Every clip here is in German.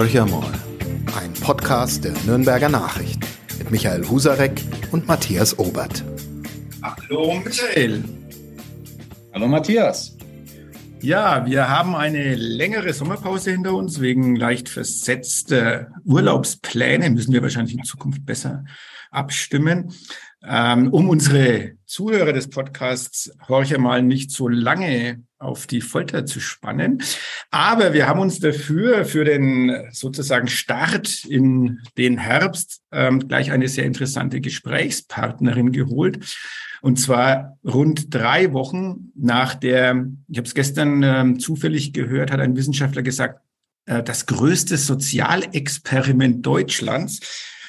Horcher mal. Ein Podcast der Nürnberger Nachricht mit Michael Husarek und Matthias Obert. Hallo Michael. Hallo Matthias. Ja, wir haben eine längere Sommerpause hinter uns. Wegen leicht versetzter Urlaubspläne müssen wir wahrscheinlich in Zukunft besser abstimmen. Ähm, um unsere Zuhörer des Podcasts Horcher mal nicht so lange auf die Folter zu spannen. Aber wir haben uns dafür für den sozusagen Start in den Herbst ähm, gleich eine sehr interessante Gesprächspartnerin geholt. Und zwar rund drei Wochen nach der, ich habe es gestern ähm, zufällig gehört, hat ein Wissenschaftler gesagt, äh, das größte Sozialexperiment Deutschlands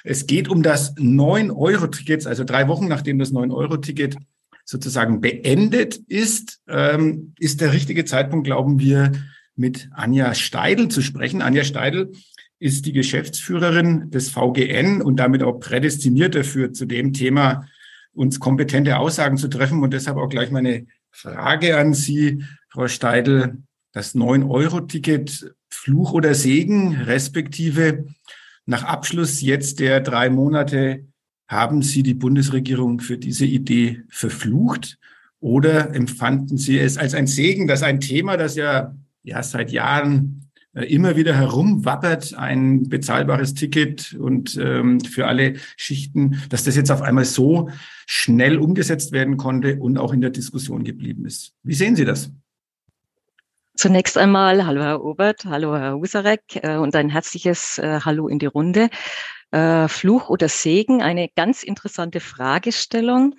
es geht um das 9-Euro-Ticket, also drei Wochen nachdem das 9-Euro-Ticket sozusagen beendet ist, ähm, ist der richtige Zeitpunkt, glauben wir, mit Anja Steidl zu sprechen. Anja Steidl ist die Geschäftsführerin des VGN und damit auch prädestiniert dafür, zu dem Thema uns kompetente Aussagen zu treffen. Und deshalb auch gleich meine Frage an Sie, Frau Steidl. Das 9-Euro-Ticket, Fluch oder Segen, respektive nach Abschluss jetzt der drei Monate haben Sie die Bundesregierung für diese Idee verflucht oder empfanden Sie es als ein Segen, dass ein Thema, das ja, ja seit Jahren äh, immer wieder herumwappert, ein bezahlbares Ticket und ähm, für alle Schichten, dass das jetzt auf einmal so schnell umgesetzt werden konnte und auch in der Diskussion geblieben ist. Wie sehen Sie das? Zunächst einmal, hallo Herr Obert, hallo Herr Husarek äh, und ein herzliches äh, Hallo in die Runde. Äh, Fluch oder Segen, eine ganz interessante Fragestellung.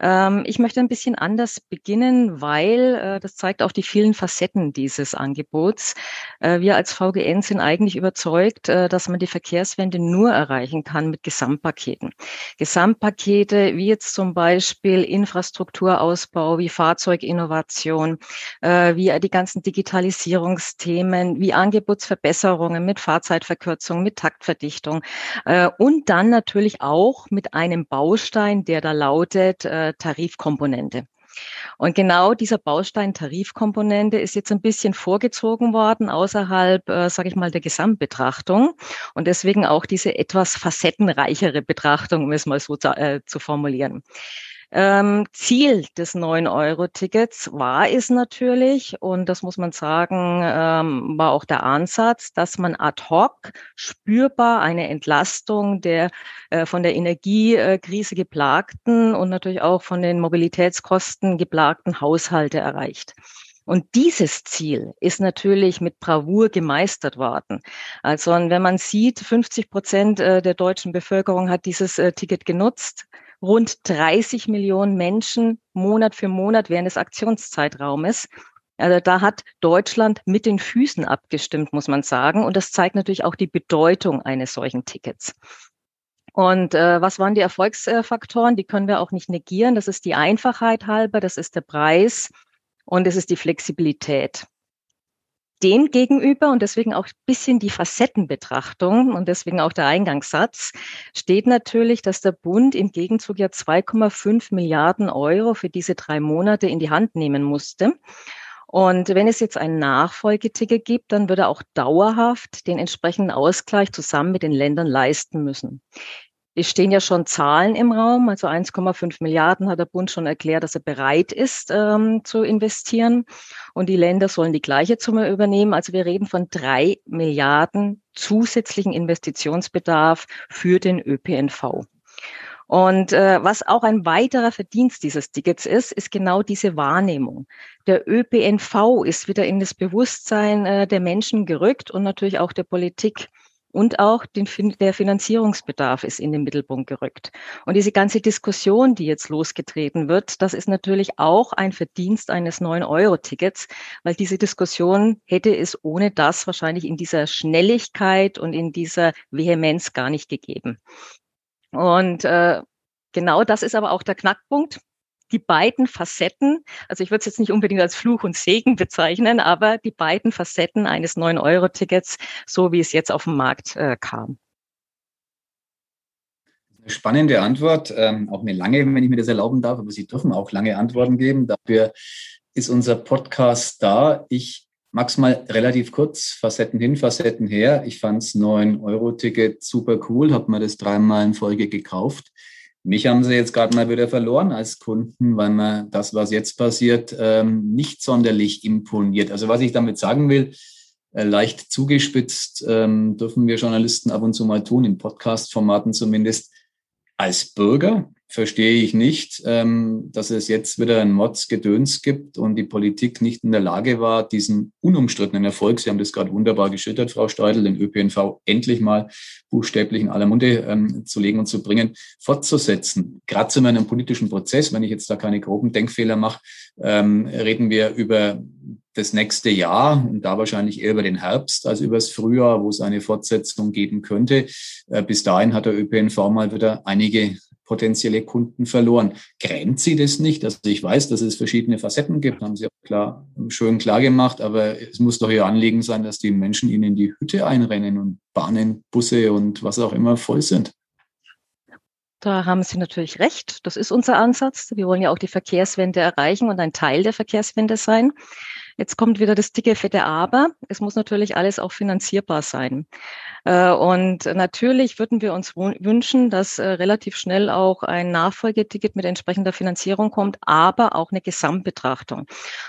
Ähm, ich möchte ein bisschen anders beginnen, weil äh, das zeigt auch die vielen Facetten dieses Angebots. Äh, wir als VGN sind eigentlich überzeugt, äh, dass man die Verkehrswende nur erreichen kann mit Gesamtpaketen. Gesamtpakete wie jetzt zum Beispiel Infrastrukturausbau, wie Fahrzeuginnovation, äh, wie die ganzen Digitalisierungsthemen, wie Angebotsverbesserungen mit Fahrzeitverkürzung, mit Taktverdichtung äh, und dann natürlich auch mit einem Baustein, der da lautet, Tarifkomponente. Und genau dieser Baustein Tarifkomponente ist jetzt ein bisschen vorgezogen worden außerhalb, äh, sage ich mal, der Gesamtbetrachtung und deswegen auch diese etwas facettenreichere Betrachtung, um es mal so zu, äh, zu formulieren. Ähm, Ziel des 9-Euro-Tickets war es natürlich, und das muss man sagen, ähm, war auch der Ansatz, dass man ad hoc spürbar eine Entlastung der äh, von der Energiekrise geplagten und natürlich auch von den Mobilitätskosten geplagten Haushalte erreicht. Und dieses Ziel ist natürlich mit Bravour gemeistert worden. Also wenn man sieht, 50 Prozent äh, der deutschen Bevölkerung hat dieses äh, Ticket genutzt rund 30 Millionen Menschen Monat für Monat während des Aktionszeitraumes. Also da hat Deutschland mit den Füßen abgestimmt, muss man sagen. Und das zeigt natürlich auch die Bedeutung eines solchen Tickets. Und äh, was waren die Erfolgsfaktoren? Die können wir auch nicht negieren. Das ist die Einfachheit halber, das ist der Preis und es ist die Flexibilität dem gegenüber und deswegen auch ein bisschen die Facettenbetrachtung und deswegen auch der Eingangssatz steht natürlich, dass der Bund im Gegenzug ja 2,5 Milliarden Euro für diese drei Monate in die Hand nehmen musste. Und wenn es jetzt ein Nachfolgeticket gibt, dann würde er auch dauerhaft den entsprechenden Ausgleich zusammen mit den Ländern leisten müssen. Es stehen ja schon Zahlen im Raum, also 1,5 Milliarden hat der Bund schon erklärt, dass er bereit ist ähm, zu investieren. Und die Länder sollen die gleiche Summe übernehmen. Also wir reden von drei Milliarden zusätzlichen Investitionsbedarf für den ÖPNV. Und äh, was auch ein weiterer Verdienst dieses Tickets ist, ist genau diese Wahrnehmung. Der ÖPNV ist wieder in das Bewusstsein äh, der Menschen gerückt und natürlich auch der Politik. Und auch den, der Finanzierungsbedarf ist in den Mittelpunkt gerückt. Und diese ganze Diskussion, die jetzt losgetreten wird, das ist natürlich auch ein Verdienst eines 9-Euro-Tickets, weil diese Diskussion hätte es ohne das wahrscheinlich in dieser Schnelligkeit und in dieser Vehemenz gar nicht gegeben. Und äh, genau das ist aber auch der Knackpunkt die beiden Facetten, also ich würde es jetzt nicht unbedingt als Fluch und Segen bezeichnen, aber die beiden Facetten eines 9-Euro-Tickets, so wie es jetzt auf den Markt äh, kam. Spannende Antwort, ähm, auch eine lange, wenn ich mir das erlauben darf, aber Sie dürfen auch lange Antworten geben. Dafür ist unser Podcast da. Ich Max mal relativ kurz, Facetten hin, Facetten her. Ich fand das 9-Euro-Ticket super cool, habe mir das dreimal in Folge gekauft. Mich haben sie jetzt gerade mal wieder verloren als Kunden, weil mir das, was jetzt passiert, ähm, nicht sonderlich imponiert. Also was ich damit sagen will, äh, leicht zugespitzt, ähm, dürfen wir Journalisten ab und zu mal tun, in Podcast-Formaten zumindest. Als Bürger verstehe ich nicht, ähm, dass es jetzt wieder ein Mods-Gedöns gibt und die Politik nicht in der Lage war, diesen unumstrittenen Erfolg, Sie haben das gerade wunderbar geschildert, Frau Steudel, den ÖPNV endlich mal buchstäblich in aller Munde ähm, zu legen und zu bringen, fortzusetzen. Gerade zu meinem politischen Prozess, wenn ich jetzt da keine groben Denkfehler mache, ähm, reden wir über das nächste Jahr und da wahrscheinlich eher über den Herbst als über das Frühjahr, wo es eine Fortsetzung geben könnte. Äh, bis dahin hat der ÖPNV mal wieder einige potenzielle Kunden verloren. Grenzt Sie das nicht? Also ich weiß, dass es verschiedene Facetten gibt, haben Sie auch klar, schön klar gemacht, aber es muss doch Ihr Anliegen sein, dass die Menschen Ihnen in die Hütte einrennen und Bahnen, Busse und was auch immer voll sind. Da haben Sie natürlich recht. Das ist unser Ansatz. Wir wollen ja auch die Verkehrswende erreichen und ein Teil der Verkehrswende sein. Jetzt kommt wieder das dicke, fette Aber. Es muss natürlich alles auch finanzierbar sein. Äh, und natürlich würden wir uns wünschen, dass äh, relativ schnell auch ein Nachfolgeticket mit entsprechender Finanzierung kommt, aber auch eine Gesamtbetrachtung.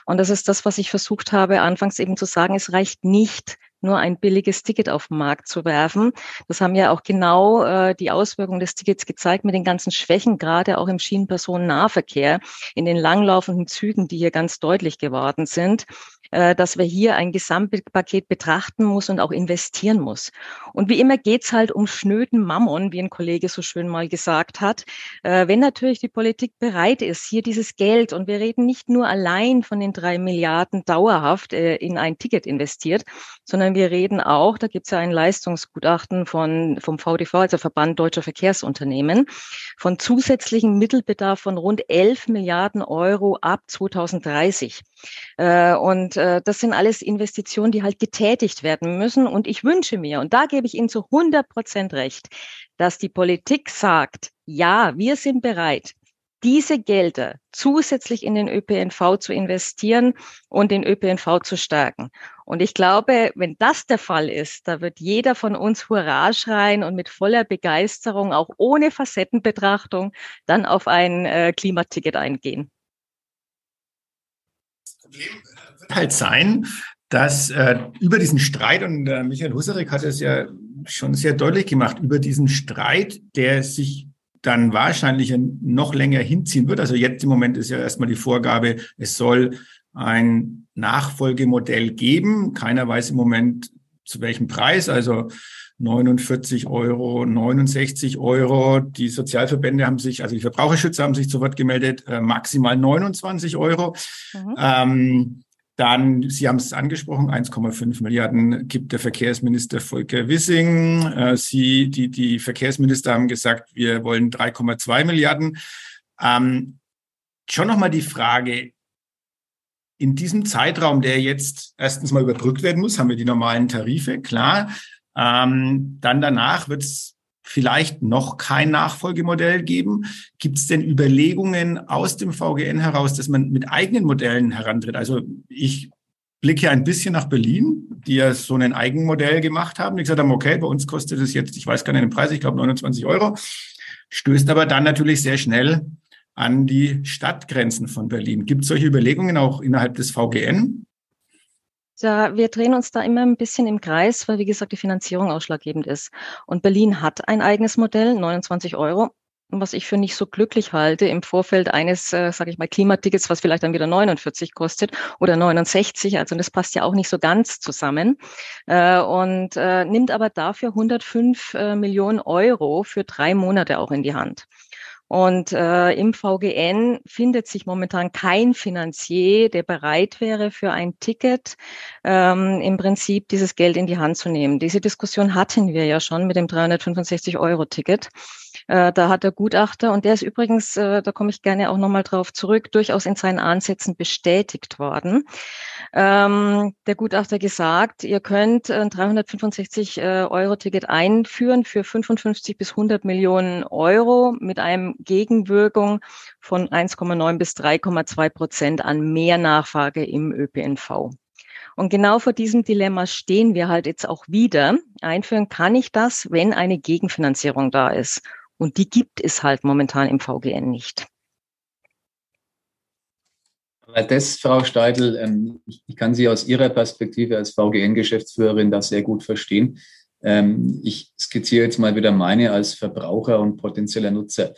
Und das ist das, was ich versucht habe, anfangs eben zu sagen. Es reicht nicht, nur ein billiges Ticket auf den Markt zu werfen. Das haben ja auch genau äh, die Auswirkungen des Tickets gezeigt mit den ganzen Schwächen, gerade auch im Schienenpersonennahverkehr, in den langlaufenden Zügen, die hier ganz deutlich geworden sind äh, dass wir hier ein Gesamtpaket betrachten muss und auch investieren muss. Und wie immer geht's halt um schnöden Mammon, wie ein Kollege so schön mal gesagt hat. Äh, wenn natürlich die Politik bereit ist, hier dieses Geld, und wir reden nicht nur allein von den drei Milliarden dauerhaft äh, in ein Ticket investiert, sondern wir reden auch, da gibt's ja ein Leistungsgutachten von, vom VDV, also Verband Deutscher Verkehrsunternehmen, von zusätzlichen Mittelbedarf von rund 11 Milliarden Euro ab 2030. Äh, und äh, das sind alles Investitionen, die halt getätigt werden müssen. Und ich wünsche mir, und da gebe ich Ihnen zu 100 Prozent recht, dass die Politik sagt, ja, wir sind bereit, diese Gelder zusätzlich in den ÖPNV zu investieren und den ÖPNV zu stärken. Und ich glaube, wenn das der Fall ist, da wird jeder von uns Hurra schreien und mit voller Begeisterung, auch ohne Facettenbetrachtung, dann auf ein äh, Klimaticket eingehen. Problem wird halt sein, dass äh, über diesen Streit, und äh, Michael Husarek hat es ja schon sehr deutlich gemacht, über diesen Streit, der sich dann wahrscheinlich noch länger hinziehen wird. Also jetzt im Moment ist ja erstmal die Vorgabe, es soll ein Nachfolgemodell geben. Keiner weiß im Moment zu welchem Preis. Also 49 Euro, 69 Euro. Die Sozialverbände haben sich, also die Verbraucherschützer haben sich zu Wort gemeldet, äh, maximal 29 Euro. Mhm. Ähm, dann, Sie haben es angesprochen, 1,5 Milliarden gibt der Verkehrsminister Volker Wissing. Äh, Sie, die, die Verkehrsminister haben gesagt, wir wollen 3,2 Milliarden. Ähm, schon nochmal die Frage, in diesem Zeitraum, der jetzt erstens mal überbrückt werden muss, haben wir die normalen Tarife, klar. Ähm, dann danach wird es vielleicht noch kein Nachfolgemodell geben. Gibt es denn Überlegungen aus dem VGN heraus, dass man mit eigenen Modellen herantritt? Also ich blicke ein bisschen nach Berlin, die ja so ein Eigenmodell gemacht haben. Die gesagt haben, okay, bei uns kostet es jetzt, ich weiß gar nicht den Preis, ich glaube 29 Euro, stößt aber dann natürlich sehr schnell an die Stadtgrenzen von Berlin. Gibt es solche Überlegungen auch innerhalb des VGN? Da, wir drehen uns da immer ein bisschen im Kreis, weil, wie gesagt, die Finanzierung ausschlaggebend ist. Und Berlin hat ein eigenes Modell, 29 Euro, was ich für nicht so glücklich halte im Vorfeld eines, äh, sage ich mal, Klimatickets, was vielleicht dann wieder 49 kostet oder 69. Also das passt ja auch nicht so ganz zusammen. Äh, und äh, nimmt aber dafür 105 äh, Millionen Euro für drei Monate auch in die Hand. Und äh, im VGN findet sich momentan kein Finanzier, der bereit wäre, für ein Ticket ähm, im Prinzip dieses Geld in die Hand zu nehmen. Diese Diskussion hatten wir ja schon mit dem 365-Euro-Ticket. Äh, da hat der Gutachter, und der ist übrigens, äh, da komme ich gerne auch nochmal drauf zurück, durchaus in seinen Ansätzen bestätigt worden. Ähm, der Gutachter gesagt, ihr könnt ein 365-Euro-Ticket einführen für 55 bis 100 Millionen Euro mit einem Gegenwirkung von 1,9 bis 3,2 Prozent an Mehrnachfrage im ÖPNV. Und genau vor diesem Dilemma stehen wir halt jetzt auch wieder. Einführen kann ich das, wenn eine Gegenfinanzierung da ist. Und die gibt es halt momentan im VGN nicht. Weil das, Frau Steidl, ähm, ich kann Sie aus Ihrer Perspektive als VGN-Geschäftsführerin das sehr gut verstehen. Ähm, ich skizziere jetzt mal wieder meine als Verbraucher und potenzieller Nutzer.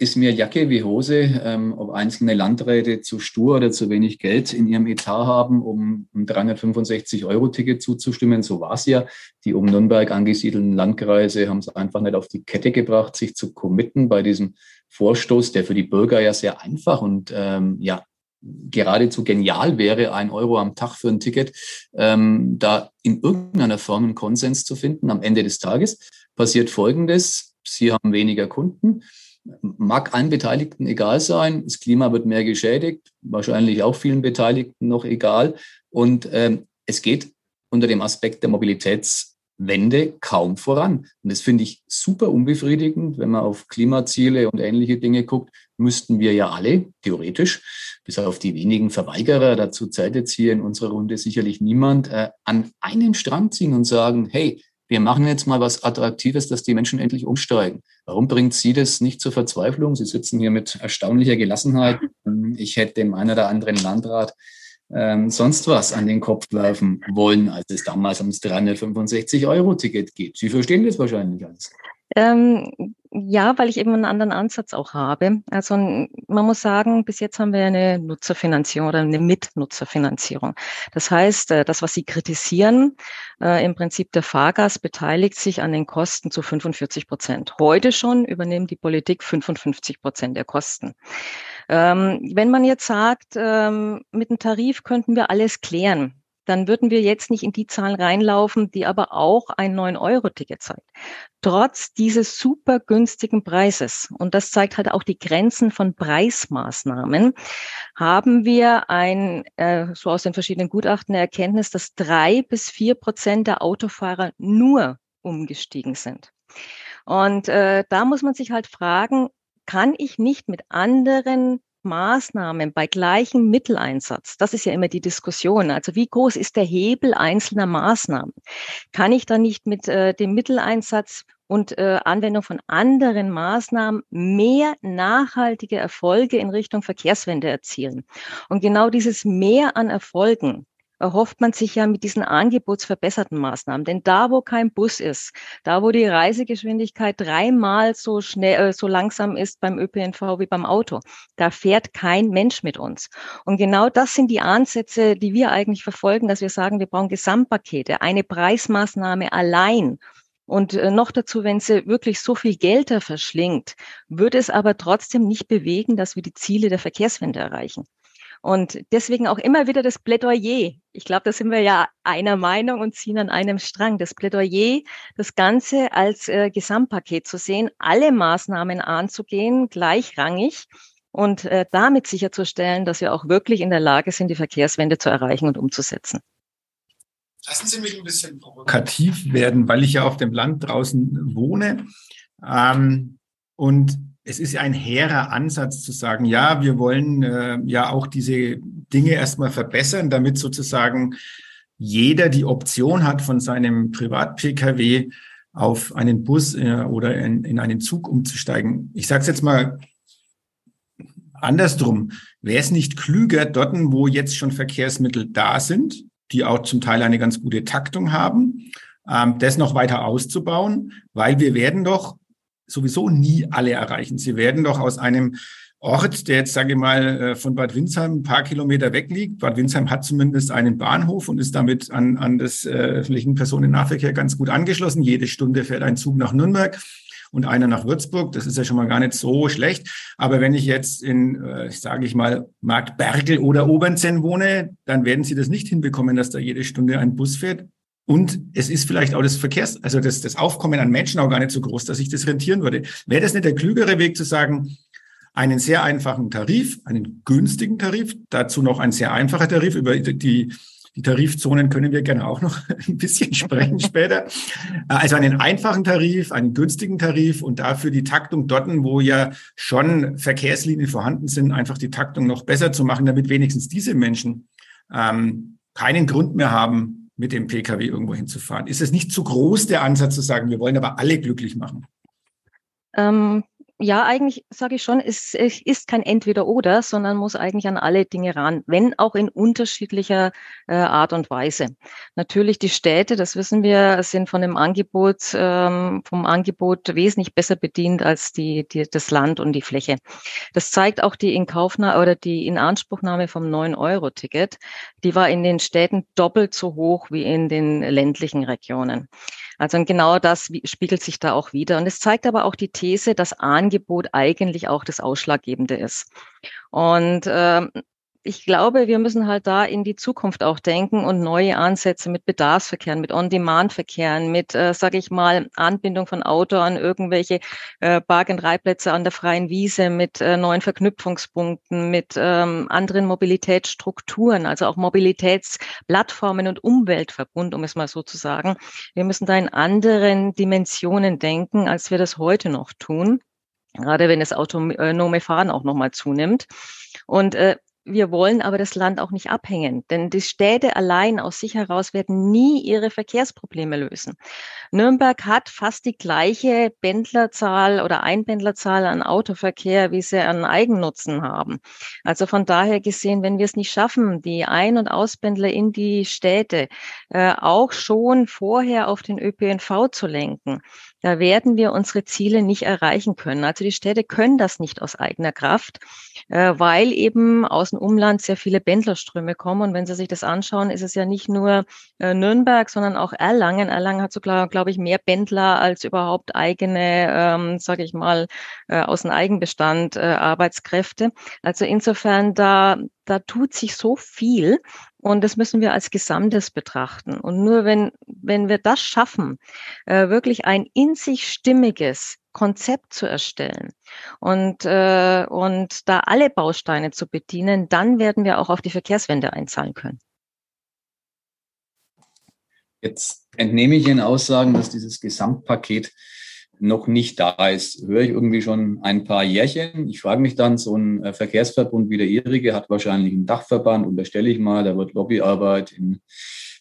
Ist mir Jacke wie Hose, ähm, ob einzelne Landräte zu stur oder zu wenig Geld in ihrem Etat haben, um ein 365-Euro-Ticket zuzustimmen. So war es ja. Die um Nürnberg angesiedelten Landkreise haben es einfach nicht auf die Kette gebracht, sich zu committen bei diesem Vorstoß, der für die Bürger ja sehr einfach und ähm, ja geradezu genial wäre, ein Euro am Tag für ein Ticket, ähm, da in irgendeiner Form einen Konsens zu finden. Am Ende des Tages passiert Folgendes. Sie haben weniger Kunden. Mag allen Beteiligten egal sein. Das Klima wird mehr geschädigt. Wahrscheinlich auch vielen Beteiligten noch egal. Und ähm, es geht unter dem Aspekt der Mobilitätswende kaum voran. Und das finde ich super unbefriedigend, wenn man auf Klimaziele und ähnliche Dinge guckt, müssten wir ja alle, theoretisch, bis auf die wenigen Verweigerer, dazu Zeit jetzt hier in unserer Runde sicherlich niemand, äh, an einem Strang ziehen und sagen, hey, wir machen jetzt mal was Attraktives, dass die Menschen endlich umsteigen. Warum bringt Sie das nicht zur Verzweiflung? Sie sitzen hier mit erstaunlicher Gelassenheit. Ich hätte dem einen oder anderen Landrat ähm, sonst was an den Kopf werfen wollen, als es damals ums 365-Euro-Ticket geht. Sie verstehen das wahrscheinlich alles. Ähm, ja, weil ich eben einen anderen Ansatz auch habe. Also man muss sagen, bis jetzt haben wir eine Nutzerfinanzierung oder eine Mitnutzerfinanzierung. Das heißt, äh, das, was Sie kritisieren, äh, im Prinzip der Fahrgast beteiligt sich an den Kosten zu 45 Prozent. Heute schon übernimmt die Politik 55 Prozent der Kosten. Ähm, wenn man jetzt sagt, ähm, mit dem Tarif könnten wir alles klären, dann würden wir jetzt nicht in die Zahlen reinlaufen, die aber auch ein 9-Euro-Ticket zeigt. Trotz dieses super günstigen Preises, und das zeigt halt auch die Grenzen von Preismaßnahmen, haben wir ein, äh, so aus den verschiedenen Gutachten eine Erkenntnis, dass drei bis vier Prozent der Autofahrer nur umgestiegen sind. Und äh, da muss man sich halt fragen, kann ich nicht mit anderen Maßnahmen bei gleichem Mitteleinsatz, das ist ja immer die Diskussion, also wie groß ist der Hebel einzelner Maßnahmen? Kann ich da nicht mit äh, dem Mitteleinsatz und äh, Anwendung von anderen Maßnahmen mehr nachhaltige Erfolge in Richtung Verkehrswende erzielen? Und genau dieses Mehr an Erfolgen, erhofft man sich ja mit diesen angebotsverbesserten Maßnahmen. Denn da, wo kein Bus ist, da, wo die Reisegeschwindigkeit dreimal so schnell, äh, so langsam ist beim ÖPNV wie beim Auto, da fährt kein Mensch mit uns. Und genau das sind die Ansätze, die wir eigentlich verfolgen, dass wir sagen, wir brauchen Gesamtpakete, eine Preismaßnahme allein und äh, noch dazu, wenn sie wirklich so viel Geld da verschlingt, würde es aber trotzdem nicht bewegen, dass wir die Ziele der Verkehrswende erreichen. Und deswegen auch immer wieder das Plädoyer. Ich glaube, da sind wir ja einer Meinung und ziehen an einem Strang. Das Plädoyer, das Ganze als äh, Gesamtpaket zu sehen, alle Maßnahmen anzugehen, gleichrangig und äh, damit sicherzustellen, dass wir auch wirklich in der Lage sind, die Verkehrswende zu erreichen und umzusetzen. Lassen Sie mich ein bisschen provokativ werden, weil ich ja auf dem Land draußen wohne. Ähm, und es ist ein hehrer Ansatz zu sagen, ja, wir wollen äh, ja auch diese Dinge erstmal verbessern, damit sozusagen jeder die Option hat, von seinem Privat-Pkw auf einen Bus äh, oder in, in einen Zug umzusteigen. Ich sage es jetzt mal andersrum. Wäre es nicht klüger, dort, wo jetzt schon Verkehrsmittel da sind, die auch zum Teil eine ganz gute Taktung haben, ähm, das noch weiter auszubauen, weil wir werden doch sowieso nie alle erreichen. Sie werden doch aus einem Ort, der jetzt, sage ich mal, äh, von Bad Windsheim ein paar Kilometer weg liegt. Bad Windsheim hat zumindest einen Bahnhof und ist damit an, an das äh, öffentlichen Personennahverkehr ganz gut angeschlossen. Jede Stunde fährt ein Zug nach Nürnberg und einer nach Würzburg. Das ist ja schon mal gar nicht so schlecht. Aber wenn ich jetzt in, äh, sage ich mal, Markt Bergel oder Obernzenn wohne, dann werden Sie das nicht hinbekommen, dass da jede Stunde ein Bus fährt. Und es ist vielleicht auch das Verkehrs, also das, das Aufkommen an Menschen auch gar nicht so groß, dass sich das rentieren würde. Wäre das nicht der klügere Weg zu sagen, einen sehr einfachen Tarif, einen günstigen Tarif, dazu noch ein sehr einfacher Tarif, über die, die Tarifzonen können wir gerne auch noch ein bisschen sprechen später. Also einen einfachen Tarif, einen günstigen Tarif und dafür die Taktung dort, wo ja schon Verkehrslinien vorhanden sind, einfach die Taktung noch besser zu machen, damit wenigstens diese Menschen ähm, keinen Grund mehr haben, mit dem Pkw irgendwo hinzufahren. Ist es nicht zu groß, der Ansatz zu sagen, wir wollen aber alle glücklich machen? Ähm, ja, eigentlich sage ich schon, es, es ist kein Entweder-Oder, sondern muss eigentlich an alle Dinge ran, wenn auch in unterschiedlicher äh, Art und Weise. Natürlich die Städte, das wissen wir, sind von dem Angebot, ähm, vom Angebot wesentlich besser bedient als die, die, das Land und die Fläche. Das zeigt auch die Inkaufnahme oder die Inanspruchnahme vom 9-Euro-Ticket. Die war in den Städten doppelt so hoch wie in den ländlichen Regionen. Also genau das spiegelt sich da auch wieder. Und es zeigt aber auch die These, dass Angebot eigentlich auch das Ausschlaggebende ist. Und äh, ich glaube, wir müssen halt da in die Zukunft auch denken und neue Ansätze mit Bedarfsverkehren, mit On-Demand-Verkehren, mit, äh, sage ich mal, Anbindung von Auto an irgendwelche äh, Park-and-Ride-Plätze an der freien Wiese, mit äh, neuen Verknüpfungspunkten, mit ähm, anderen Mobilitätsstrukturen, also auch Mobilitätsplattformen und Umweltverbund, um es mal so zu sagen. Wir müssen da in anderen Dimensionen denken, als wir das heute noch tun gerade wenn das autonome Fahren auch nochmal zunimmt. Und äh, wir wollen aber das Land auch nicht abhängen, denn die Städte allein aus sich heraus werden nie ihre Verkehrsprobleme lösen. Nürnberg hat fast die gleiche Pendlerzahl oder Einpendlerzahl an Autoverkehr, wie sie an Eigennutzen haben. Also von daher gesehen, wenn wir es nicht schaffen, die Ein- und Auspendler in die Städte äh, auch schon vorher auf den ÖPNV zu lenken, da werden wir unsere Ziele nicht erreichen können. Also die Städte können das nicht aus eigener Kraft, äh, weil eben aus dem Umland sehr viele Pendlerströme kommen. Und wenn Sie sich das anschauen, ist es ja nicht nur äh, Nürnberg, sondern auch Erlangen. Erlangen hat sogar, glaube ich, mehr Pendler als überhaupt eigene, ähm, sage ich mal, äh, aus dem Eigenbestand äh, Arbeitskräfte. Also insofern, da, da tut sich so viel. Und das müssen wir als Gesamtes betrachten. Und nur wenn, wenn wir das schaffen, äh, wirklich ein in sich stimmiges Konzept zu erstellen und, äh, und da alle Bausteine zu bedienen, dann werden wir auch auf die Verkehrswende einzahlen können. Jetzt entnehme ich Ihren Aussagen, dass dieses Gesamtpaket noch nicht da ist, höre ich irgendwie schon ein paar Jährchen. Ich frage mich dann, so ein äh, Verkehrsverbund wie der Ihrige hat wahrscheinlich einen Dachverband, unterstelle ich mal, da wird Lobbyarbeit in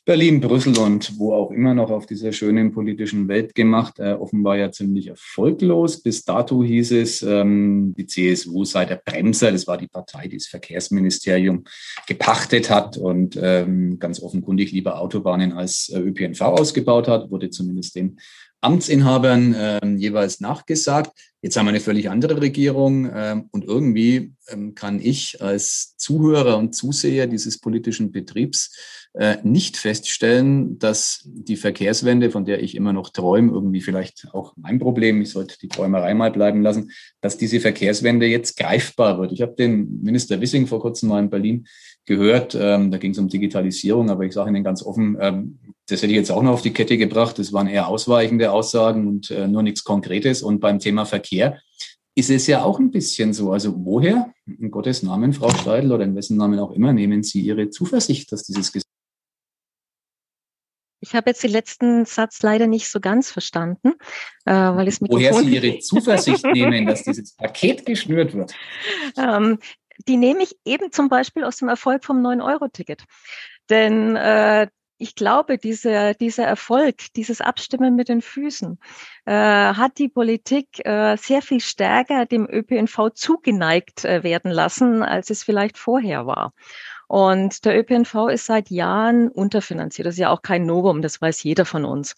Berlin, Brüssel und wo auch immer noch auf dieser schönen politischen Welt gemacht. Äh, offenbar ja ziemlich erfolglos. Bis dato hieß es, ähm, die CSU sei der Bremser. Das war die Partei, die das Verkehrsministerium gepachtet hat und ähm, ganz offenkundig lieber Autobahnen als äh, ÖPNV ausgebaut hat, wurde zumindest den Amtsinhabern ähm, jeweils nachgesagt. Jetzt haben wir eine völlig andere Regierung ähm, und irgendwie ähm, kann ich als Zuhörer und Zuseher dieses politischen Betriebs äh, nicht feststellen, dass die Verkehrswende, von der ich immer noch träume, irgendwie vielleicht auch mein Problem, ich sollte die Träumerei mal bleiben lassen, dass diese Verkehrswende jetzt greifbar wird. Ich habe den Minister Wissing vor kurzem mal in Berlin gehört, ähm, da ging es um Digitalisierung, aber ich sage Ihnen ganz offen, das hätte ich jetzt auch noch auf die Kette gebracht. Das waren eher ausweichende Aussagen und äh, nur nichts Konkretes. Und beim Thema Verkehr ist es ja auch ein bisschen so. Also woher, in Gottes Namen, Frau Steidl, oder in wessen Namen auch immer, nehmen Sie Ihre Zuversicht, dass dieses Gesetz ich habe jetzt den letzten Satz leider nicht so ganz verstanden, äh, weil es Woher Sie Ihre Zuversicht nehmen, dass dieses Paket geschnürt wird? Ähm, die nehme ich eben zum Beispiel aus dem Erfolg vom 9-Euro-Ticket. Denn äh, ich glaube, dieser, dieser Erfolg, dieses Abstimmen mit den Füßen, äh, hat die Politik äh, sehr viel stärker dem ÖPNV zugeneigt äh, werden lassen, als es vielleicht vorher war. Und der ÖPNV ist seit Jahren unterfinanziert. Das ist ja auch kein Novum, das weiß jeder von uns.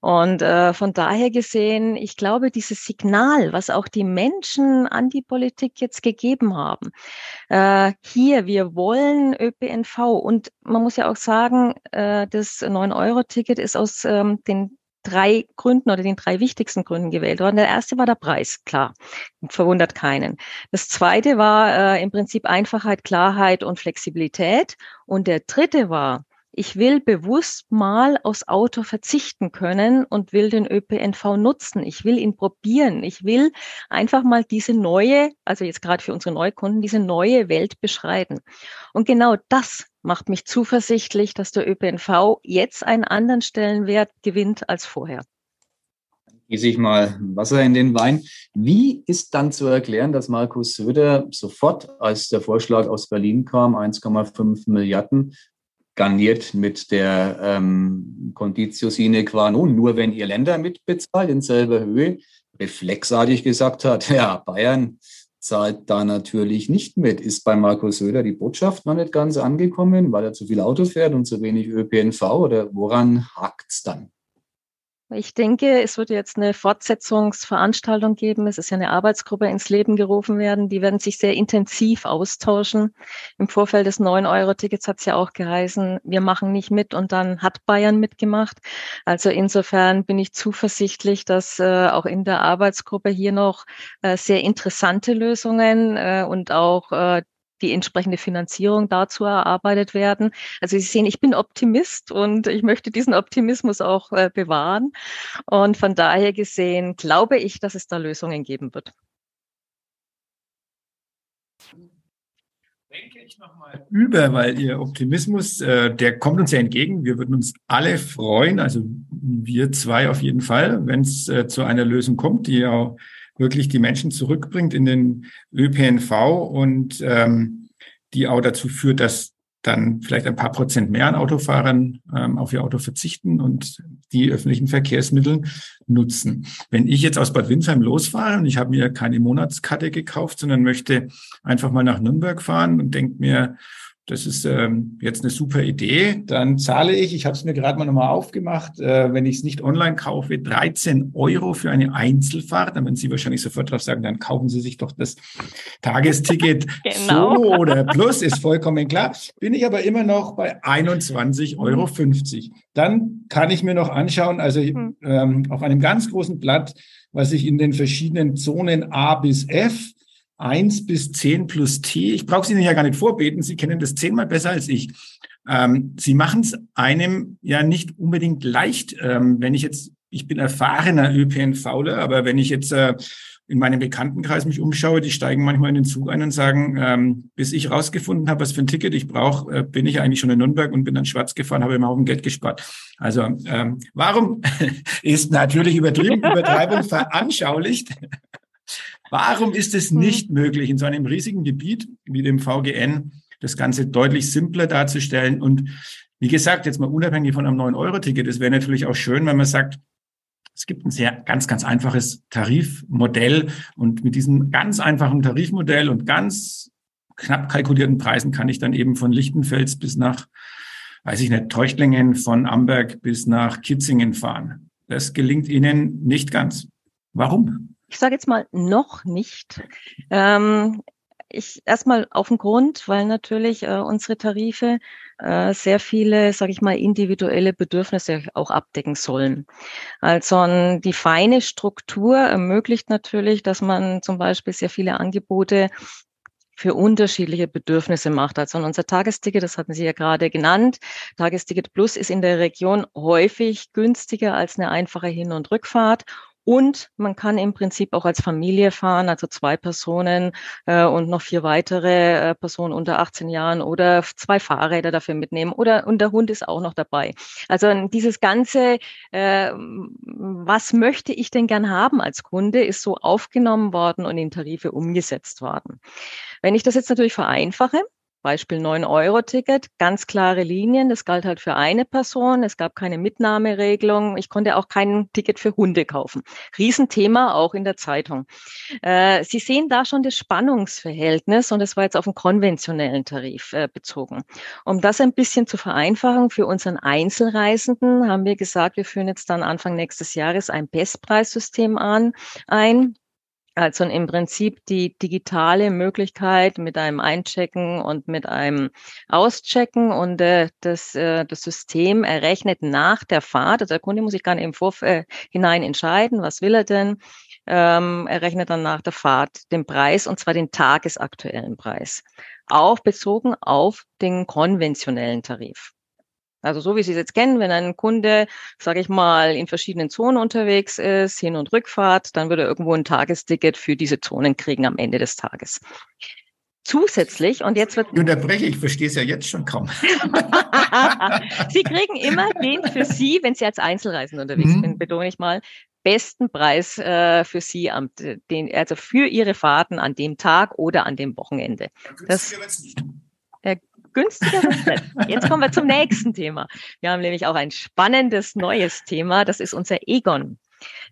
Und äh, von daher gesehen, ich glaube, dieses Signal, was auch die Menschen an die Politik jetzt gegeben haben, äh, hier, wir wollen ÖPNV. Und man muss ja auch sagen, äh, das 9-Euro-Ticket ist aus ähm, den drei Gründen oder den drei wichtigsten Gründen gewählt worden. Der erste war der Preis, klar, verwundert keinen. Das zweite war äh, im Prinzip Einfachheit, Klarheit und Flexibilität. Und der dritte war, ich will bewusst mal aufs Auto verzichten können und will den ÖPNV nutzen. Ich will ihn probieren. Ich will einfach mal diese neue, also jetzt gerade für unsere Neukunden, diese neue Welt beschreiten. Und genau das macht mich zuversichtlich, dass der ÖPNV jetzt einen anderen Stellenwert gewinnt als vorher. Gieße ich mal Wasser in den Wein. Wie ist dann zu erklären, dass Markus Söder sofort, als der Vorschlag aus Berlin kam, 1,5 Milliarden garniert mit der ähm, Conditio sine qua non, nur wenn ihr Länder mitbezahlt in selber Höhe, reflexartig gesagt hat, ja, Bayern zahlt da natürlich nicht mit. Ist bei Markus Söder die Botschaft noch nicht ganz angekommen, weil er zu viel Auto fährt und zu wenig ÖPNV oder woran hakt es dann? Ich denke, es wird jetzt eine Fortsetzungsveranstaltung geben. Es ist ja eine Arbeitsgruppe ins Leben gerufen werden. Die werden sich sehr intensiv austauschen. Im Vorfeld des 9-Euro-Tickets hat es ja auch geheißen, wir machen nicht mit und dann hat Bayern mitgemacht. Also insofern bin ich zuversichtlich, dass äh, auch in der Arbeitsgruppe hier noch äh, sehr interessante Lösungen äh, und auch äh, die entsprechende Finanzierung dazu erarbeitet werden. Also Sie sehen, ich bin Optimist und ich möchte diesen Optimismus auch äh, bewahren. Und von daher gesehen glaube ich, dass es da Lösungen geben wird. denke ich nochmal über, weil Ihr Optimismus, äh, der kommt uns ja entgegen. Wir würden uns alle freuen, also wir zwei auf jeden Fall, wenn es äh, zu einer Lösung kommt, die auch wirklich die Menschen zurückbringt in den ÖPNV und ähm, die auch dazu führt, dass dann vielleicht ein paar Prozent mehr an Autofahrern ähm, auf ihr Auto verzichten und die öffentlichen Verkehrsmittel nutzen. Wenn ich jetzt aus Bad Windsheim losfahre und ich habe mir keine Monatskarte gekauft, sondern möchte einfach mal nach Nürnberg fahren und denke mir, das ist ähm, jetzt eine super Idee. Dann zahle ich, ich habe es mir gerade mal nochmal aufgemacht, äh, wenn ich es nicht online kaufe, 13 Euro für eine Einzelfahrt. Dann werden Sie wahrscheinlich sofort drauf sagen, dann kaufen Sie sich doch das Tagesticket genau. Solo oder Plus, ist vollkommen klar. Bin ich aber immer noch bei 21,50 Euro. Dann kann ich mir noch anschauen, also hm. ähm, auf einem ganz großen Blatt, was ich in den verschiedenen Zonen A bis F 1 bis 10 plus T. Ich brauche Sie Ihnen ja gar nicht vorbeten. Sie kennen das zehnmal besser als ich. Ähm, Sie machen es einem ja nicht unbedingt leicht, ähm, wenn ich jetzt, ich bin erfahrener ÖPNVler, aber wenn ich jetzt äh, in meinem Bekanntenkreis mich umschaue, die steigen manchmal in den Zug ein und sagen, ähm, bis ich rausgefunden habe, was für ein Ticket ich brauche, äh, bin ich eigentlich schon in Nürnberg und bin dann schwarz gefahren, habe immer Haufen Geld gespart. Also ähm, warum ist natürlich übertrieben, Übertreibung veranschaulicht. Warum ist es mhm. nicht möglich, in so einem riesigen Gebiet wie dem VGN das Ganze deutlich simpler darzustellen? Und wie gesagt, jetzt mal unabhängig von einem 9-Euro-Ticket, es wäre natürlich auch schön, wenn man sagt, es gibt ein sehr ganz, ganz einfaches Tarifmodell und mit diesem ganz einfachen Tarifmodell und ganz knapp kalkulierten Preisen kann ich dann eben von Lichtenfels bis nach, weiß ich nicht, Teuchtlingen, von Amberg bis nach Kitzingen fahren. Das gelingt Ihnen nicht ganz. Warum? Ich sage jetzt mal noch nicht. Ähm, ich erstmal auf den Grund, weil natürlich äh, unsere Tarife äh, sehr viele, sage ich mal, individuelle Bedürfnisse auch abdecken sollen. Also die feine Struktur ermöglicht natürlich, dass man zum Beispiel sehr viele Angebote für unterschiedliche Bedürfnisse macht. Also unser Tagesticket, das hatten Sie ja gerade genannt, Tagesticket Plus ist in der Region häufig günstiger als eine einfache Hin- und Rückfahrt und man kann im Prinzip auch als Familie fahren, also zwei Personen äh, und noch vier weitere äh, Personen unter 18 Jahren oder zwei Fahrräder dafür mitnehmen oder und der Hund ist auch noch dabei. Also dieses ganze, äh, was möchte ich denn gern haben als Kunde, ist so aufgenommen worden und in Tarife umgesetzt worden. Wenn ich das jetzt natürlich vereinfache, Beispiel 9-Euro-Ticket, ganz klare Linien. Das galt halt für eine Person. Es gab keine Mitnahmeregelung. Ich konnte auch kein Ticket für Hunde kaufen. Riesenthema auch in der Zeitung. Äh, Sie sehen da schon das Spannungsverhältnis und das war jetzt auf den konventionellen Tarif äh, bezogen. Um das ein bisschen zu vereinfachen für unseren Einzelreisenden haben wir gesagt, wir führen jetzt dann Anfang nächstes Jahres ein Bestpreissystem an, ein also im Prinzip die digitale Möglichkeit mit einem Einchecken und mit einem Auschecken und äh, das, äh, das System errechnet nach der Fahrt. Also der Kunde muss sich gar nicht im Vorhinein äh, entscheiden, was will er denn. Ähm, er rechnet dann nach der Fahrt den Preis und zwar den tagesaktuellen Preis. Auch bezogen auf den konventionellen Tarif. Also so wie Sie es jetzt kennen, wenn ein Kunde, sage ich mal, in verschiedenen Zonen unterwegs ist, Hin- und Rückfahrt, dann würde er irgendwo ein Tagesticket für diese Zonen kriegen am Ende des Tages. Zusätzlich, und jetzt wird. Ich unterbreche, ich verstehe es ja jetzt schon kaum. Sie kriegen immer den für Sie, wenn Sie als Einzelreisende unterwegs mhm. sind, betone ich mal, besten Preis äh, für Sie, am, den, also für Ihre Fahrten an dem Tag oder an dem Wochenende. Das, Günstiger nicht. Jetzt kommen wir zum nächsten Thema. Wir haben nämlich auch ein spannendes neues Thema. Das ist unser Egon.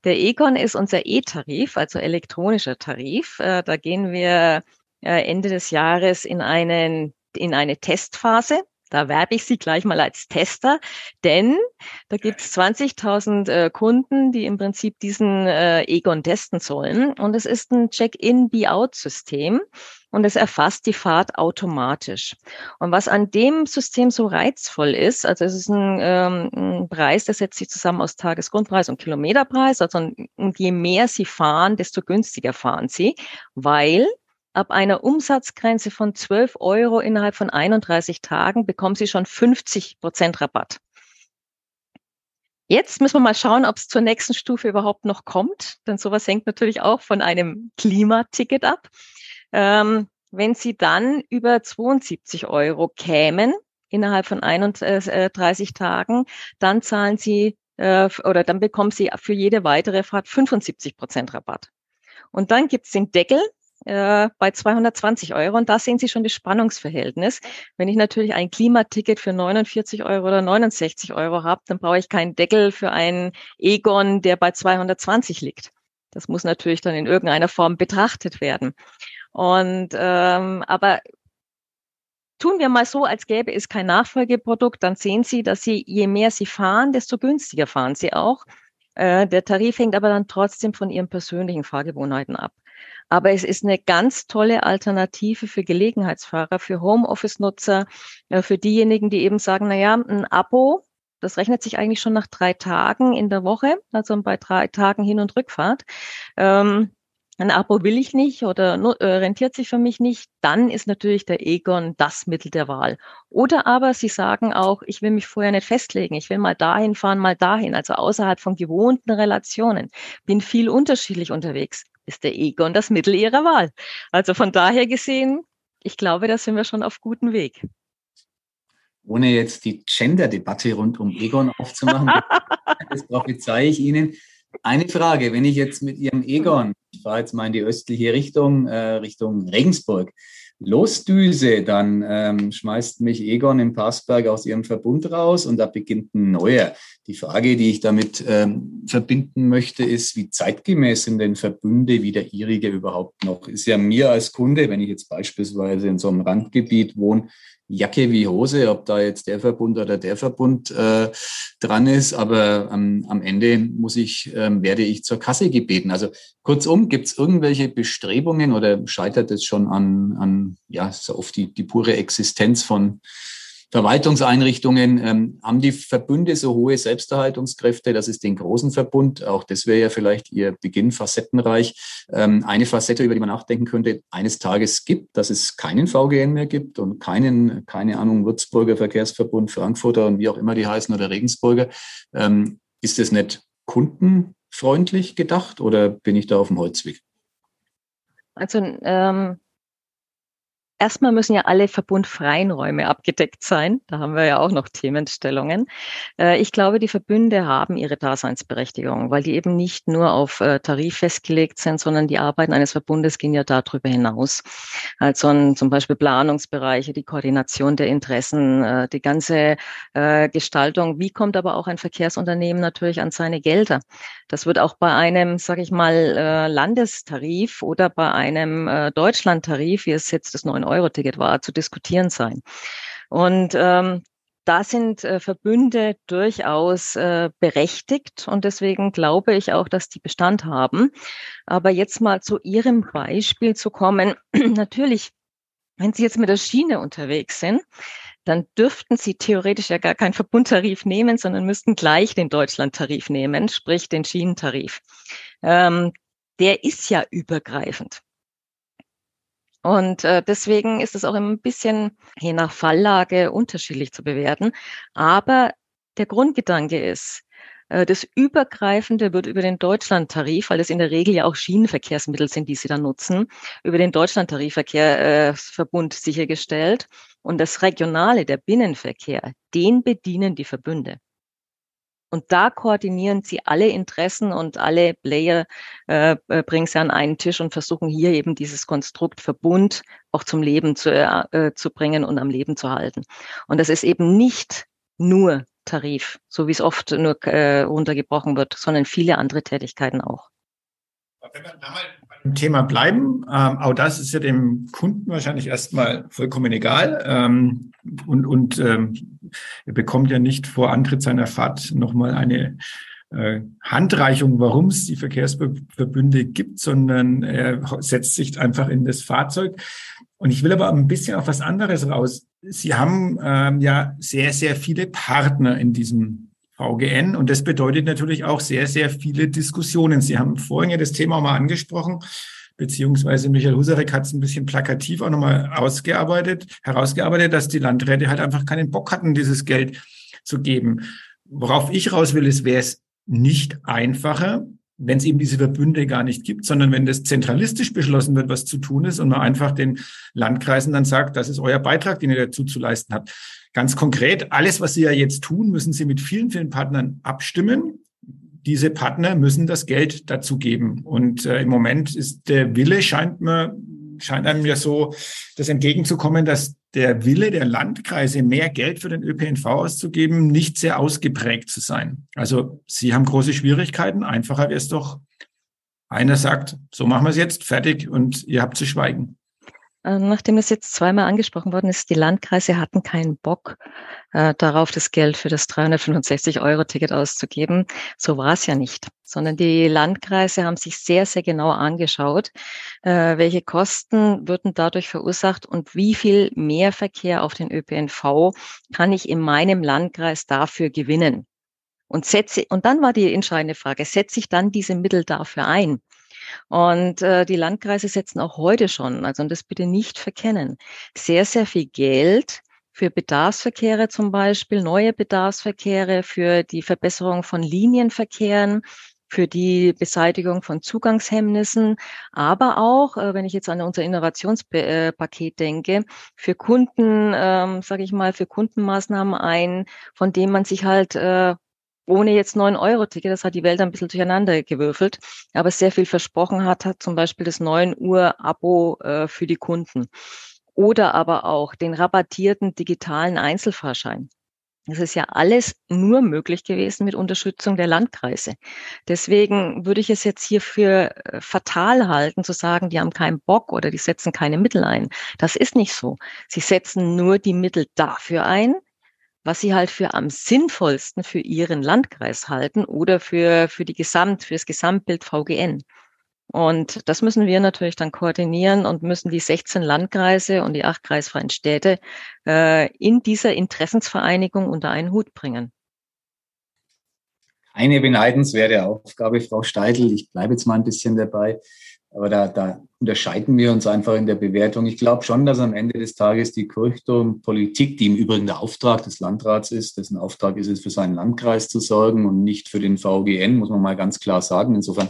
Der Egon ist unser E-Tarif, also elektronischer Tarif. Äh, da gehen wir äh, Ende des Jahres in einen in eine Testphase. Da werbe ich Sie gleich mal als Tester, denn da gibt es 20.000 äh, Kunden, die im Prinzip diesen äh, Egon testen sollen. Und es ist ein Check-in-Be-out-System und es erfasst die Fahrt automatisch. Und was an dem System so reizvoll ist, also es ist ein, ähm, ein Preis, der setzt sich zusammen aus Tagesgrundpreis und Kilometerpreis. Also und je mehr Sie fahren, desto günstiger fahren Sie, weil Ab einer Umsatzgrenze von 12 Euro innerhalb von 31 Tagen bekommen Sie schon 50 Prozent Rabatt. Jetzt müssen wir mal schauen, ob es zur nächsten Stufe überhaupt noch kommt, denn sowas hängt natürlich auch von einem Klimaticket ab. Ähm, wenn Sie dann über 72 Euro kämen innerhalb von 31 Tagen, dann zahlen Sie äh, oder dann bekommen Sie für jede weitere Fahrt 75 Prozent Rabatt. Und dann gibt's den Deckel, äh, bei 220 Euro. Und da sehen Sie schon das Spannungsverhältnis. Wenn ich natürlich ein Klimaticket für 49 Euro oder 69 Euro habe, dann brauche ich keinen Deckel für einen Egon, der bei 220 liegt. Das muss natürlich dann in irgendeiner Form betrachtet werden. Und ähm, aber tun wir mal so, als gäbe es kein Nachfolgeprodukt, dann sehen Sie, dass Sie, je mehr Sie fahren, desto günstiger fahren Sie auch. Äh, der Tarif hängt aber dann trotzdem von Ihren persönlichen Fahrgewohnheiten ab. Aber es ist eine ganz tolle Alternative für Gelegenheitsfahrer, für Homeoffice-Nutzer, äh, für diejenigen, die eben sagen, na ja, ein Abo, das rechnet sich eigentlich schon nach drei Tagen in der Woche, also bei drei Tagen Hin- und Rückfahrt. Ähm, ein Abo will ich nicht oder äh, rentiert sich für mich nicht, dann ist natürlich der Egon das Mittel der Wahl. Oder aber Sie sagen auch, ich will mich vorher nicht festlegen, ich will mal dahin fahren, mal dahin, also außerhalb von gewohnten Relationen, bin viel unterschiedlich unterwegs ist der Egon das Mittel ihrer Wahl. Also von daher gesehen, ich glaube, da sind wir schon auf gutem Weg. Ohne jetzt die Gender-Debatte rund um Egon aufzumachen, das prophezei ich Ihnen. Eine Frage, wenn ich jetzt mit Ihrem Egon, ich fahre jetzt mal in die östliche Richtung, äh, Richtung Regensburg, losdüse, dann ähm, schmeißt mich Egon im Passberg aus ihrem Verbund raus und da beginnt ein neuer. Die Frage, die ich damit ähm, verbinden möchte, ist, wie zeitgemäß sind denn Verbünde wie der ihrige überhaupt noch? Ist ja mir als Kunde, wenn ich jetzt beispielsweise in so einem Randgebiet wohne, Jacke wie Hose, ob da jetzt der Verbund oder der Verbund äh, dran ist, aber am, am Ende muss ich, ähm, werde ich zur Kasse gebeten. Also kurzum, gibt es irgendwelche Bestrebungen oder scheitert es schon an, an ja, so auf die, die pure Existenz von Verwaltungseinrichtungen ähm, haben die Verbünde so hohe Selbsterhaltungskräfte, dass es den großen Verbund, auch das wäre ja vielleicht ihr Beginn facettenreich, ähm, eine Facette, über die man nachdenken könnte, eines Tages gibt, dass es keinen VGN mehr gibt und keinen, keine Ahnung, Würzburger Verkehrsverbund, Frankfurter und wie auch immer die heißen oder Regensburger. Ähm, ist das nicht kundenfreundlich gedacht oder bin ich da auf dem Holzweg? Also ähm, Erstmal müssen ja alle verbundfreien Räume abgedeckt sein. Da haben wir ja auch noch Themenstellungen. Äh, ich glaube, die Verbünde haben ihre Daseinsberechtigung, weil die eben nicht nur auf äh, Tarif festgelegt sind, sondern die Arbeiten eines Verbundes gehen ja darüber hinaus. Also zum Beispiel Planungsbereiche, die Koordination der Interessen, äh, die ganze Gestaltung. Wie kommt aber auch ein Verkehrsunternehmen natürlich an seine Gelder? Das wird auch bei einem, sage ich mal, Landestarif oder bei einem Deutschlandtarif, wie es jetzt das 9 9-Euro-Ticket war, zu diskutieren sein. Und ähm, da sind äh, Verbünde durchaus äh, berechtigt und deswegen glaube ich auch, dass die Bestand haben. Aber jetzt mal zu Ihrem Beispiel zu kommen. Natürlich, wenn Sie jetzt mit der Schiene unterwegs sind, dann dürften Sie theoretisch ja gar keinen Verbundtarif nehmen, sondern müssten gleich den Deutschlandtarif nehmen, sprich den Schienentarif. Ähm, der ist ja übergreifend. Und äh, deswegen ist es auch ein bisschen je nach Falllage unterschiedlich zu bewerten. Aber der Grundgedanke ist, äh, das Übergreifende wird über den Deutschlandtarif, weil das in der Regel ja auch Schienenverkehrsmittel sind, die Sie dann nutzen, über den Deutschlandtarifverbund äh, sichergestellt. Und das Regionale, der Binnenverkehr, den bedienen die Verbünde. Und da koordinieren sie alle Interessen und alle Player äh, äh, bringen sie an einen Tisch und versuchen hier eben dieses Konstrukt Verbund auch zum Leben zu, äh, zu bringen und am Leben zu halten. Und das ist eben nicht nur Tarif, so wie es oft nur äh, runtergebrochen wird, sondern viele andere Tätigkeiten auch. Wenn wir da mal beim Thema bleiben, ähm, auch das ist ja dem Kunden wahrscheinlich erstmal vollkommen egal. Ähm, und und ähm, er bekommt ja nicht vor Antritt seiner Fahrt nochmal eine äh, Handreichung, warum es die Verkehrsverbünde gibt, sondern er setzt sich einfach in das Fahrzeug. Und ich will aber ein bisschen auf was anderes raus. Sie haben ähm, ja sehr, sehr viele Partner in diesem VGN. Und das bedeutet natürlich auch sehr, sehr viele Diskussionen. Sie haben vorhin ja das Thema mal angesprochen, beziehungsweise Michael Husarek hat es ein bisschen plakativ auch nochmal ausgearbeitet, herausgearbeitet, dass die Landräte halt einfach keinen Bock hatten, dieses Geld zu geben. Worauf ich raus will, ist, wäre es nicht einfacher, wenn es eben diese Verbünde gar nicht gibt, sondern wenn das zentralistisch beschlossen wird, was zu tun ist und man einfach den Landkreisen dann sagt, das ist euer Beitrag, den ihr dazu zu leisten habt. Ganz konkret, alles, was Sie ja jetzt tun, müssen Sie mit vielen, vielen Partnern abstimmen. Diese Partner müssen das Geld dazu geben. Und äh, im Moment ist der Wille, scheint mir, scheint einem ja so, das entgegenzukommen, dass der Wille der Landkreise, mehr Geld für den ÖPNV auszugeben, nicht sehr ausgeprägt zu sein. Also Sie haben große Schwierigkeiten. Einfacher wäre es doch, einer sagt, so machen wir es jetzt, fertig und ihr habt zu schweigen. Äh, nachdem es jetzt zweimal angesprochen worden ist, die Landkreise hatten keinen Bock äh, darauf, das Geld für das 365-Euro-Ticket auszugeben. So war es ja nicht, sondern die Landkreise haben sich sehr, sehr genau angeschaut, äh, welche Kosten würden dadurch verursacht und wie viel Mehrverkehr auf den ÖPNV kann ich in meinem Landkreis dafür gewinnen. Und setze, und dann war die entscheidende Frage, setze ich dann diese Mittel dafür ein? Und äh, die Landkreise setzen auch heute schon, also und das bitte nicht verkennen, sehr, sehr viel Geld für Bedarfsverkehre zum Beispiel, neue Bedarfsverkehre, für die Verbesserung von Linienverkehren, für die Beseitigung von Zugangshemmnissen, aber auch, äh, wenn ich jetzt an unser Innovationspaket denke, für Kunden, ähm, sage ich mal, für Kundenmaßnahmen ein, von denen man sich halt äh, ohne jetzt 9-Euro-Ticket, das hat die Welt ein bisschen durcheinander gewürfelt, aber sehr viel versprochen hat, hat zum Beispiel das 9 Uhr-Abo äh, für die Kunden oder aber auch den rabattierten digitalen Einzelfahrschein. Das ist ja alles nur möglich gewesen mit Unterstützung der Landkreise. Deswegen würde ich es jetzt hier für äh, fatal halten, zu sagen, die haben keinen Bock oder die setzen keine Mittel ein. Das ist nicht so. Sie setzen nur die Mittel dafür ein, was sie halt für am sinnvollsten für ihren Landkreis halten oder für, für die Gesamt, für das Gesamtbild VGN. Und das müssen wir natürlich dann koordinieren und müssen die 16 Landkreise und die acht kreisfreien Städte äh, in dieser Interessensvereinigung unter einen Hut bringen. Eine beneidenswerte Aufgabe, Frau Steidl. Ich bleibe jetzt mal ein bisschen dabei. Aber da, da unterscheiden wir uns einfach in der Bewertung. Ich glaube schon, dass am Ende des Tages die Kirchturmpolitik, die im Übrigen der Auftrag des Landrats ist, dessen Auftrag ist es, für seinen Landkreis zu sorgen und nicht für den VGN, muss man mal ganz klar sagen. Insofern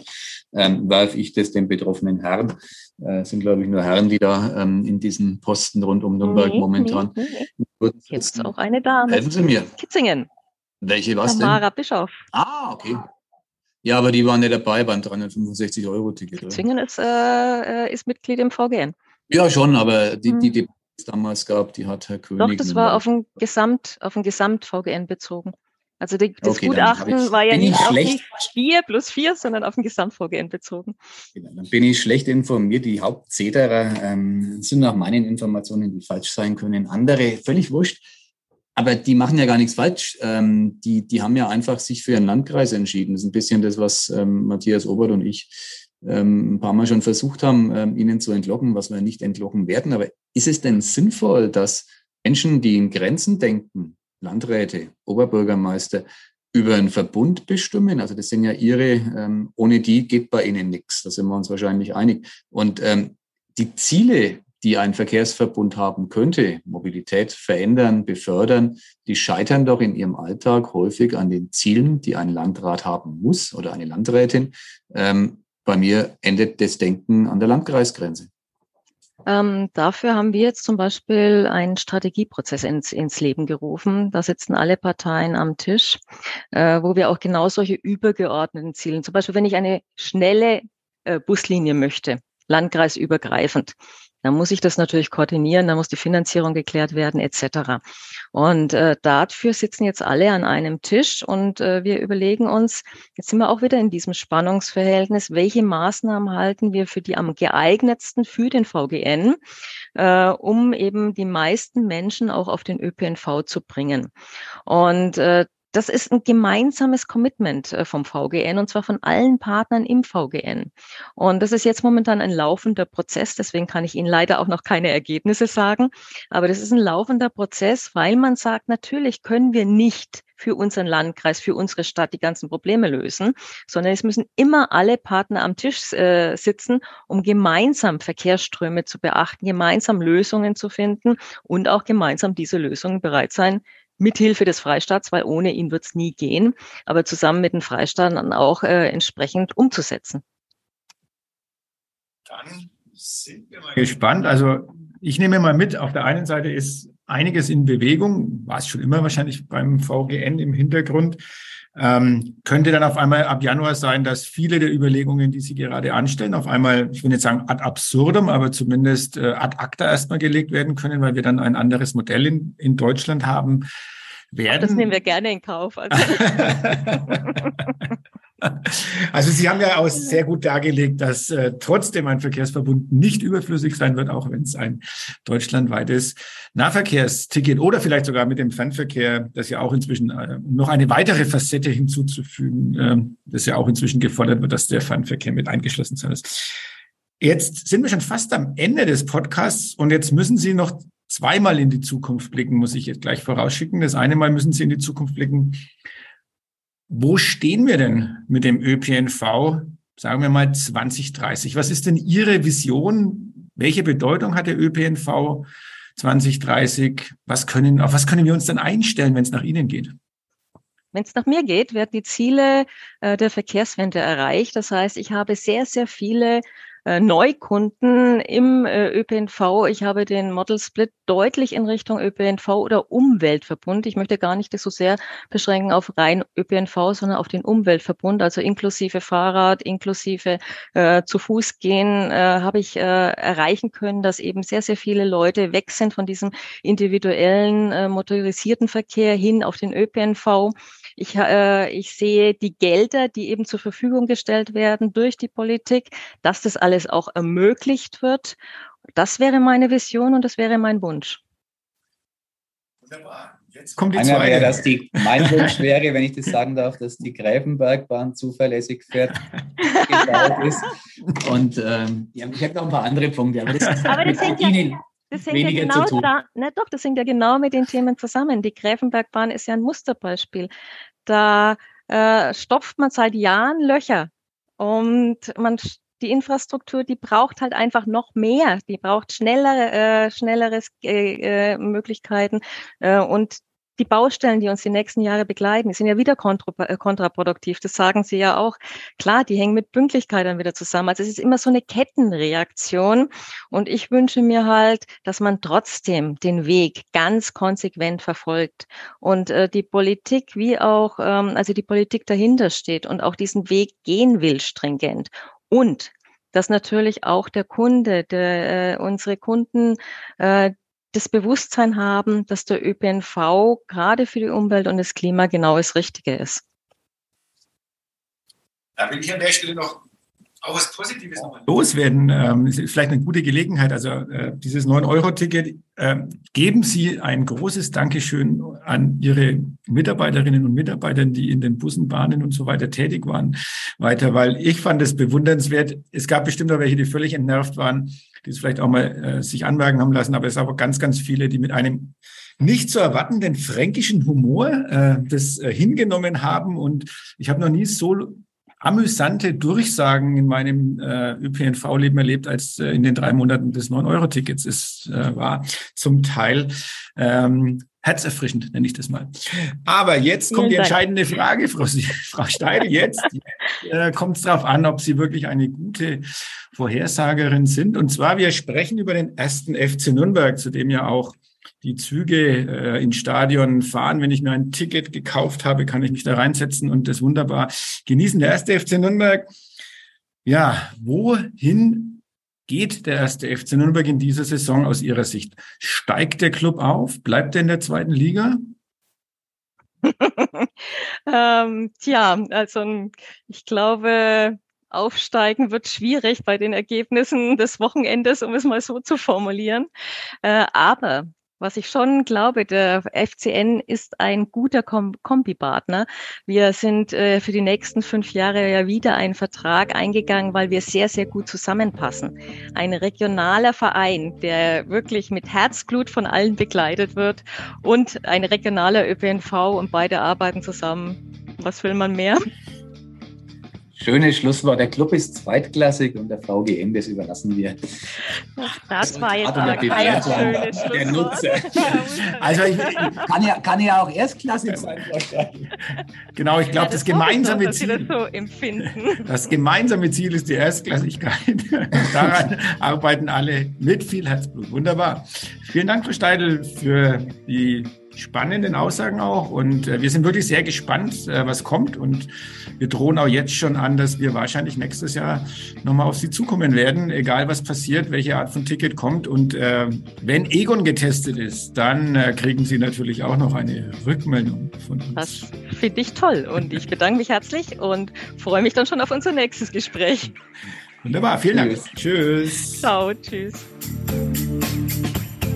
ähm, werfe ich das den betroffenen Herren. Äh, sind, glaube ich, nur Herren, die da ähm, in diesen Posten rund um Nürnberg nee, momentan. Nee, nee. Jetzt auch eine Dame. Helfen Sie mir. Kitzingen. Welche was Tamara denn? Bischof. Ah, okay. Ja, aber die waren ja dabei beim 365-Euro-Ticket. Zwingen ist, äh, äh, ist Mitglied im VGN. Ja, schon, aber die, hm. die, die es damals gab, die hat Herr König. Doch, das war auf ein Gesamt, auf ein Gesamt-VGN bezogen. Also die, das okay, Gutachten war ja nicht auf die 4 plus 4, sondern auf ein Gesamt-VGN bezogen. Genau, dann bin ich schlecht informiert. Die Hauptzeterer ähm, sind nach meinen Informationen, die falsch sein können. Andere, völlig wurscht aber die machen ja gar nichts falsch. Ähm, die, die haben ja einfach sich für ihren Landkreis entschieden. Das ist ein bisschen das, was ähm, Matthias Obert und ich ähm, ein paar Mal schon versucht haben, ähm, ihnen zu entlocken, was wir nicht entlocken werden. Aber ist es denn sinnvoll, dass Menschen, die in Grenzen denken, Landräte, Oberbürgermeister, über einen Verbund bestimmen. Also das sind ja ihre, ähm, ohne die geht bei ihnen nichts. Da sind wir uns wahrscheinlich einig. Und ähm, die Ziele, die ein Verkehrsverbund haben könnte, Mobilität verändern, befördern, die scheitern doch in ihrem Alltag häufig an den Zielen, die ein Landrat haben muss oder eine Landrätin. Ähm, bei mir endet das Denken an der Landkreisgrenze. Ähm, dafür haben wir jetzt zum Beispiel einen Strategieprozess ins, ins Leben gerufen. Da sitzen alle Parteien am Tisch, äh, wo wir auch genau solche übergeordneten Ziele, zum Beispiel wenn ich eine schnelle äh, Buslinie möchte, landkreisübergreifend, dann muss ich das natürlich koordinieren, dann muss die Finanzierung geklärt werden etc. Und äh, dafür sitzen jetzt alle an einem Tisch und äh, wir überlegen uns, jetzt sind wir auch wieder in diesem Spannungsverhältnis, welche Maßnahmen halten wir für die am geeignetsten für den VGN, äh, um eben die meisten Menschen auch auf den ÖPNV zu bringen. Und äh, das ist ein gemeinsames Commitment äh, vom VGN und zwar von allen Partnern im VGN. Und das ist jetzt momentan ein laufender Prozess, deswegen kann ich Ihnen leider auch noch keine Ergebnisse sagen. Aber das ist ein laufender Prozess, weil man sagt, natürlich können wir nicht für unseren Landkreis, für unsere Stadt die ganzen Probleme lösen, sondern es müssen immer alle Partner am Tisch äh, sitzen, um gemeinsam Verkehrsströme zu beachten, gemeinsam Lösungen zu finden und auch gemeinsam diese Lösungen bereit sein, mithilfe des Freistaats, weil ohne ihn wird es nie gehen, aber zusammen mit den Freistaaten dann auch äh, entsprechend umzusetzen. Dann sind wir mal gespannt. Also ich nehme mal mit, auf der einen Seite ist einiges in Bewegung, war es schon immer wahrscheinlich beim VGN im Hintergrund. Ähm, könnte dann auf einmal ab Januar sein, dass viele der Überlegungen, die Sie gerade anstellen, auf einmal, ich will nicht sagen ad absurdum, aber zumindest äh, ad acta erstmal gelegt werden können, weil wir dann ein anderes Modell in, in Deutschland haben werden. Das nehmen wir gerne in Kauf. Also. Also Sie haben ja auch sehr gut dargelegt, dass äh, trotzdem ein Verkehrsverbund nicht überflüssig sein wird, auch wenn es ein deutschlandweites Nahverkehrsticket oder vielleicht sogar mit dem Fernverkehr, das ja auch inzwischen äh, noch eine weitere Facette hinzuzufügen, äh, das ja auch inzwischen gefordert wird, dass der Fernverkehr mit eingeschlossen sein ist. Jetzt sind wir schon fast am Ende des Podcasts und jetzt müssen Sie noch zweimal in die Zukunft blicken, muss ich jetzt gleich vorausschicken. Das eine Mal müssen Sie in die Zukunft blicken wo stehen wir denn mit dem ÖPNV, sagen wir mal 2030? Was ist denn Ihre Vision? Welche Bedeutung hat der ÖPNV 2030? Was können, auf was können wir uns dann einstellen, wenn es nach Ihnen geht? Wenn es nach mir geht, werden die Ziele äh, der Verkehrswende erreicht. Das heißt, ich habe sehr, sehr viele Neukunden im äh, ÖPNV. Ich habe den Model Split deutlich in Richtung ÖPNV oder Umweltverbund. Ich möchte gar nicht das so sehr beschränken auf rein ÖPNV, sondern auf den Umweltverbund, also inklusive Fahrrad, inklusive äh, zu Fuß gehen, äh, habe ich äh, erreichen können, dass eben sehr, sehr viele Leute weg sind von diesem individuellen äh, motorisierten Verkehr hin auf den ÖPNV. Ich, äh, ich sehe die Gelder, die eben zur Verfügung gestellt werden durch die Politik, dass das alles auch ermöglicht wird. Das wäre meine Vision und das wäre mein Wunsch. Wunderbar. Jetzt kommt die Einer zweite. Wäre, dass die, mein Wunsch wäre, wenn ich das sagen darf, dass die Greifenbergbahn zuverlässig fährt, ist. Und ähm, ja, ich habe noch ein paar andere Punkte, aber das, aber das mit Ihnen das hängt ja genau. Da, na doch, das hängt ja genau mit den Themen zusammen. Die Gräfenbergbahn ist ja ein Musterbeispiel. Da äh, stopft man seit Jahren Löcher und man die Infrastruktur, die braucht halt einfach noch mehr. Die braucht schnellere, äh, schnelleres äh, äh, Möglichkeiten äh, und die Baustellen, die uns die nächsten Jahre begleiten, sind ja wieder äh, kontraproduktiv. Das sagen Sie ja auch. Klar, die hängen mit Pünktlichkeit dann wieder zusammen. Also es ist immer so eine Kettenreaktion. Und ich wünsche mir halt, dass man trotzdem den Weg ganz konsequent verfolgt und äh, die Politik wie auch, ähm, also die Politik dahinter steht und auch diesen Weg gehen will, stringent. Und dass natürlich auch der Kunde, der, äh, unsere Kunden, äh, das Bewusstsein haben, dass der ÖPNV gerade für die Umwelt und das Klima genau das Richtige ist. Da will ich an der Stelle noch auch was Positives loswerden. Ähm, ist vielleicht eine gute Gelegenheit. Also äh, dieses 9-Euro-Ticket, äh, geben Sie ein großes Dankeschön an Ihre Mitarbeiterinnen und Mitarbeiter, die in den Bussen, Bahnen und so weiter tätig waren, weiter, weil ich fand es bewundernswert. Es gab bestimmt auch welche, die völlig entnervt waren die es vielleicht auch mal äh, sich anmerken haben lassen, aber es aber ganz, ganz viele, die mit einem nicht zu erwartenden fränkischen Humor äh, das äh, hingenommen haben. Und ich habe noch nie so amüsante Durchsagen in meinem äh, ÖPNV-Leben erlebt, als äh, in den drei Monaten des 9-Euro-Tickets es äh, war. Zum Teil ähm, herzerfrischend, nenne ich das mal. Aber jetzt kommt die entscheidende Frage, Frau, Frau Steidl. Jetzt äh, kommt es darauf an, ob Sie wirklich eine gute Vorhersagerin sind. Und zwar, wir sprechen über den ersten FC Nürnberg, zu dem ja auch die Züge äh, ins Stadion fahren. Wenn ich mir ein Ticket gekauft habe, kann ich mich da reinsetzen und das wunderbar genießen. Der erste FC Nürnberg. Ja, wohin geht der erste FC Nürnberg in dieser Saison aus Ihrer Sicht? Steigt der Club auf? Bleibt er in der zweiten Liga? ähm, tja, also ich glaube, aufsteigen wird schwierig bei den Ergebnissen des Wochenendes, um es mal so zu formulieren. Äh, aber was ich schon glaube, der FCN ist ein guter Kom Kombipartner. Wir sind äh, für die nächsten fünf Jahre ja wieder einen Vertrag eingegangen, weil wir sehr, sehr gut zusammenpassen. Ein regionaler Verein, der wirklich mit Herzblut von allen begleitet wird und ein regionaler ÖPNV und beide arbeiten zusammen. Was will man mehr? Schönes Schlusswort. Der Club ist zweitklassig und der VGM, das überlassen wir. Das war jetzt ein schönes Schlusswort. Also ich, kann, ja, kann ja auch erstklassig sein. Genau, ich glaube, ja, das, das, gemeinsame noch, Ziel. Das, so das gemeinsame Ziel ist die Erstklassigkeit. Daran arbeiten alle mit viel Herzblut. Wunderbar. Vielen Dank, Frau Steidl, für die spannenden Aussagen auch. Und äh, wir sind wirklich sehr gespannt, äh, was kommt. Und wir drohen auch jetzt schon an, dass wir wahrscheinlich nächstes Jahr nochmal auf Sie zukommen werden, egal was passiert, welche Art von Ticket kommt. Und äh, wenn Egon getestet ist, dann äh, kriegen Sie natürlich auch noch eine Rückmeldung von uns. Das finde ich toll. Und ich bedanke mich herzlich und freue mich dann schon auf unser nächstes Gespräch. Wunderbar, vielen Dank. Tschüss. Ciao, tschüss.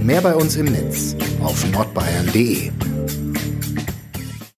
Mehr bei uns im Netz auf nordbayern.de.